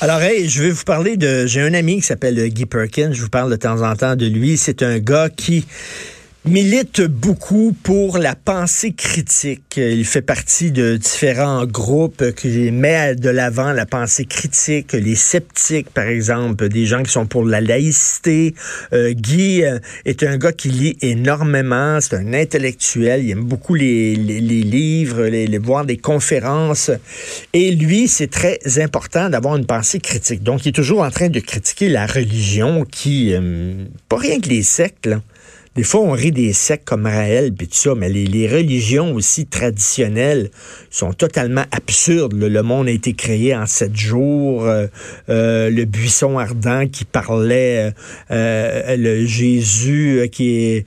Alors, hey, je vais vous parler de... J'ai un ami qui s'appelle Guy Perkins. Je vous parle de temps en temps de lui. C'est un gars qui milite beaucoup pour la pensée critique. Il fait partie de différents groupes qui mettent de l'avant la pensée critique, les sceptiques, par exemple, des gens qui sont pour la laïcité. Euh, Guy euh, est un gars qui lit énormément, c'est un intellectuel, il aime beaucoup les, livres, les, voir des conférences. Et lui, c'est très important d'avoir une pensée critique. Donc, il est toujours en train de critiquer la religion qui, euh, pas rien que les sectes. Des fois, on rit des sectes comme Raël puis tout mais les, religions aussi traditionnelles sont totalement absurdes. Le, monde a été créé en sept jours. Euh, euh, le buisson ardent qui parlait, euh, le Jésus qui est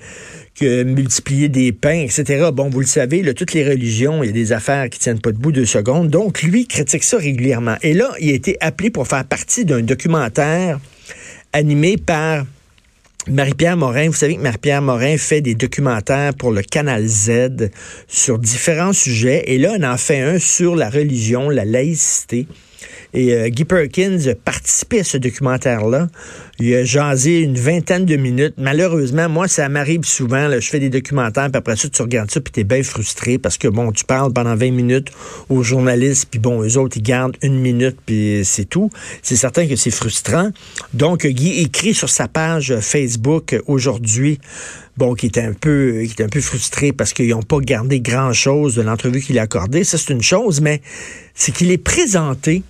que multiplier des pains, etc. Bon, vous le savez, là, toutes les religions, il y a des affaires qui tiennent pas debout deux secondes. Donc, lui critique ça régulièrement. Et là, il a été appelé pour faire partie d'un documentaire animé par Marie-Pierre Morin, vous savez que Marie-Pierre Morin fait des documentaires pour le Canal Z sur différents sujets. Et là, on en fait un sur la religion, la laïcité. Et euh, Guy Perkins a participé à ce documentaire-là. Il a jasé une vingtaine de minutes. Malheureusement, moi, ça m'arrive souvent. Je fais des documentaires, puis après ça, tu regardes ça, puis t'es bien frustré parce que, bon, tu parles pendant 20 minutes aux journalistes, puis bon, eux autres, ils gardent une minute, puis c'est tout. C'est certain que c'est frustrant. Donc, Guy écrit sur sa page Facebook aujourd'hui bon, qui était un peu, qui un peu frustré parce qu'ils n'ont pas gardé grand-chose de l'entrevue qu'il a accordée. Ça, c'est une chose, mais c'est qu'il est présenté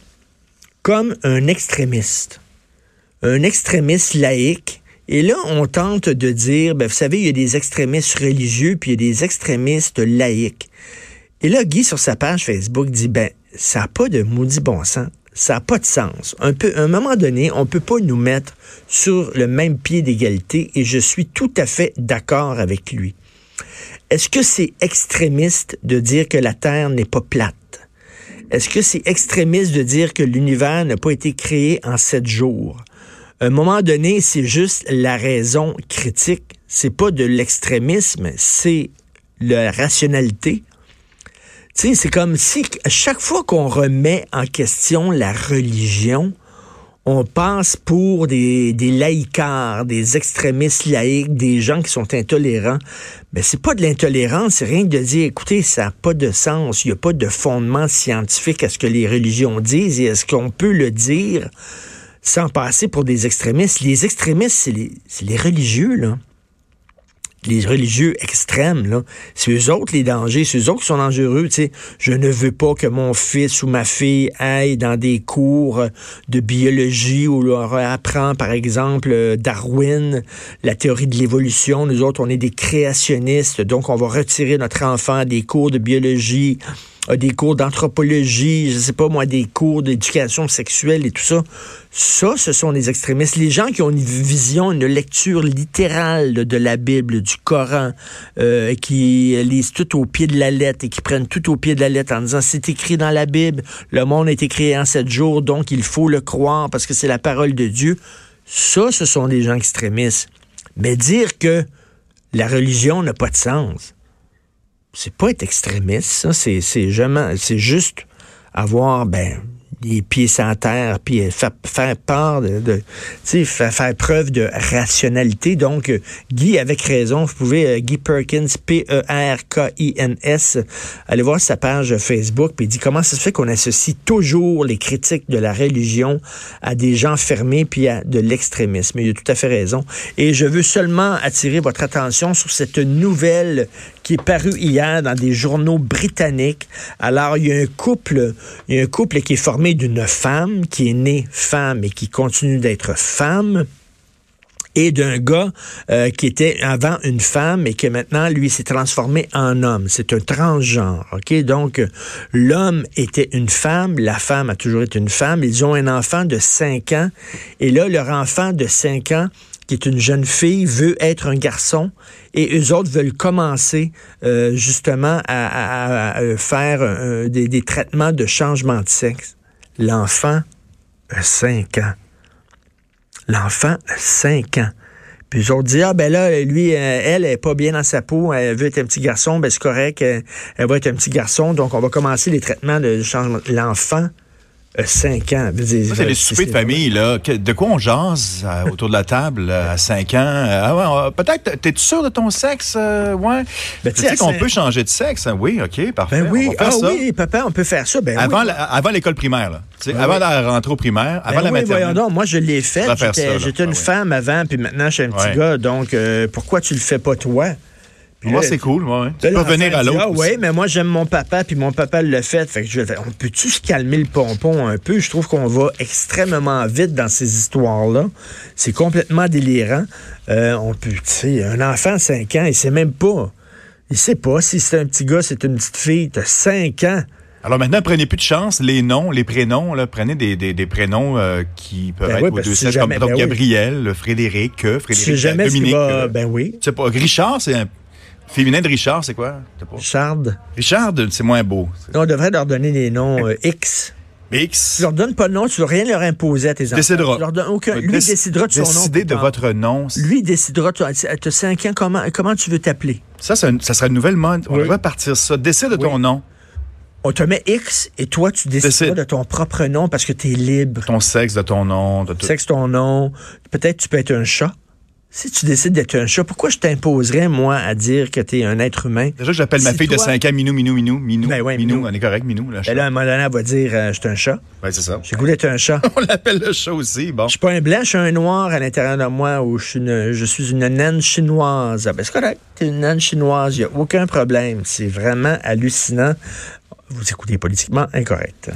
comme un extrémiste, un extrémiste laïque. Et là, on tente de dire, ben, vous savez, il y a des extrémistes religieux, puis il y a des extrémistes laïques. Et là, Guy, sur sa page Facebook, dit, ben, ça n'a pas de maudit bon sens. Ça n'a pas de sens. Un peu, à un moment donné, on ne peut pas nous mettre sur le même pied d'égalité et je suis tout à fait d'accord avec lui. Est-ce que c'est extrémiste de dire que la Terre n'est pas plate? Est-ce que c'est extrémiste de dire que l'univers n'a pas été créé en sept jours? À un moment donné, c'est juste la raison critique. C'est pas de l'extrémisme, c'est la rationalité. Tu sais, c'est comme si à chaque fois qu'on remet en question la religion, on passe pour des, des des extrémistes laïcs, des gens qui sont intolérants. Mais c'est pas de l'intolérance, c'est rien que de dire, écoutez, ça n'a pas de sens, il n'y a pas de fondement scientifique à ce que les religions disent, et est-ce qu'on peut le dire sans passer pour des extrémistes? Les extrémistes, c'est les, les religieux, là les religieux extrêmes, là, c'est eux autres les dangers, c'est eux autres qui sont dangereux. Tu sais. Je ne veux pas que mon fils ou ma fille aille dans des cours de biologie où leur apprend, par exemple, Darwin, la théorie de l'évolution. Nous autres, on est des créationnistes, donc on va retirer notre enfant des cours de biologie des cours d'anthropologie, je sais pas moi, des cours d'éducation sexuelle et tout ça. Ça, ce sont des extrémistes. Les gens qui ont une vision, une lecture littérale de la Bible, du Coran, euh, qui lisent tout au pied de la lettre et qui prennent tout au pied de la lettre en disant c'est écrit dans la Bible, le monde a été créé en sept jours, donc il faut le croire parce que c'est la parole de Dieu. Ça, ce sont des gens extrémistes. Mais dire que la religion n'a pas de sens, c'est pas être extrémiste, ça. C'est, c'est juste avoir, ben, les pieds sans terre, puis faire, faire part de, de faire, faire preuve de rationalité. Donc, euh, Guy, avec raison, vous pouvez, euh, Guy Perkins, P-E-R-K-I-N-S, aller voir sa page Facebook, puis il dit comment ça se fait qu'on associe toujours les critiques de la religion à des gens fermés, puis à de l'extrémisme. Il a tout à fait raison. Et je veux seulement attirer votre attention sur cette nouvelle qui est parue hier dans des journaux britanniques. Alors, il y a un couple, il y a un couple qui est formé d'une femme qui est née femme et qui continue d'être femme et d'un gars euh, qui était avant une femme et qui maintenant lui s'est transformé en homme. C'est un transgenre, ok? Donc l'homme était une femme, la femme a toujours été une femme. Ils ont un enfant de 5 ans et là leur enfant de 5 ans qui est une jeune fille veut être un garçon et eux autres veulent commencer euh, justement à, faire euh, des, des traitements de changement de sexe. L'enfant a 5 ans. L'enfant a 5 ans. Puis ils ont dit, ah ben là, lui, euh, elle est pas bien dans sa peau, elle veut être un petit garçon, ben c'est correct, elle, va être un petit garçon, donc on va commencer les traitements de. L'enfant Euh, cinq ans. C'est les soupers de famille, là. De quoi on jase euh, autour de la table à cinq ans? Ah ouais, Peut-être, t'es sûr de ton sexe? ouais? Ben, tu sais qu'on peut changer de sexe? Hein? Oui, OK, parfait. Ben oui, ah, oui, papa, on peut faire ça. Ben avant, avant l'école primaire, là. Ben avant de rentrer au primaire, avant la maternelle. Donc, moi, je l'ai fait. J'étais une femme avant, puis maintenant, je suis un petit gars. Donc, pourquoi tu le fais pas toi? Moi, c'est cool, moi. Tu peux venir à l'autre. Ah, oui, mais moi, j'aime mon papa, puis mon papa le fait. Fait que je on peut-tu se calmer le pompon un peu? Je trouve qu'on va extrêmement vite dans ces histoires-là. C'est complètement délirant. Euh, on peut, tu sais, un enfant de 5 ans, il sait même pas. Il sait pas si c'est un petit gars, c'est une petite fille. T'as 5 ans. Alors maintenant, prenez plus de chance. Les noms, les prénoms, là, prenez des, des, des prénoms euh, qui peuvent ben être oui, deux comme ben Gabriel, Frédéric, Frédéric, jamais Dominique. Va, ben oui. C'est pas Richard, c'est un Féminin de Richard, c'est quoi? Richard. Richard, c'est moins beau. on devrait leur donner des noms euh, X. X. Tu leur donnes pas de nom, tu ne veux rien leur imposer à tes enfants. Décidera. aucun, lui décidera de son nom. Décider de votre nom. Lui décidera, tu as 5 ans, comment, comment tu veux t'appeler? Ça, ça, sera une nouvelle mode. On va partir ça. Décide de ton nom. On te met X et toi, tu décides de ton propre nom parce que tu es libre. Ton sexe, de ton nom. De tout. Sexe, ton nom. Peut-être tu peux être un chat. Si tu décides d'être un chat, pourquoi je t'imposerais, moi, à dire que tu es un être humain? Déjà, j'appelle ma fille de 5 ans Minou, Minou, Minou, Minou. Ben Minou, on est correct, Minou. Là, ben là, à un moment donné, elle va dire euh, Je suis un chat. Oui, c'est ça. J'ai goût d'être un chat. on l'appelle le chat aussi, bon. Je suis pas un blanc, je suis un noir à l'intérieur de moi où je suis une, je suis une naine chinoise. Ah, ben, c'est correct, es une naine chinoise, il n'y a aucun problème. C'est vraiment hallucinant. Vous écoutez politiquement incorrect.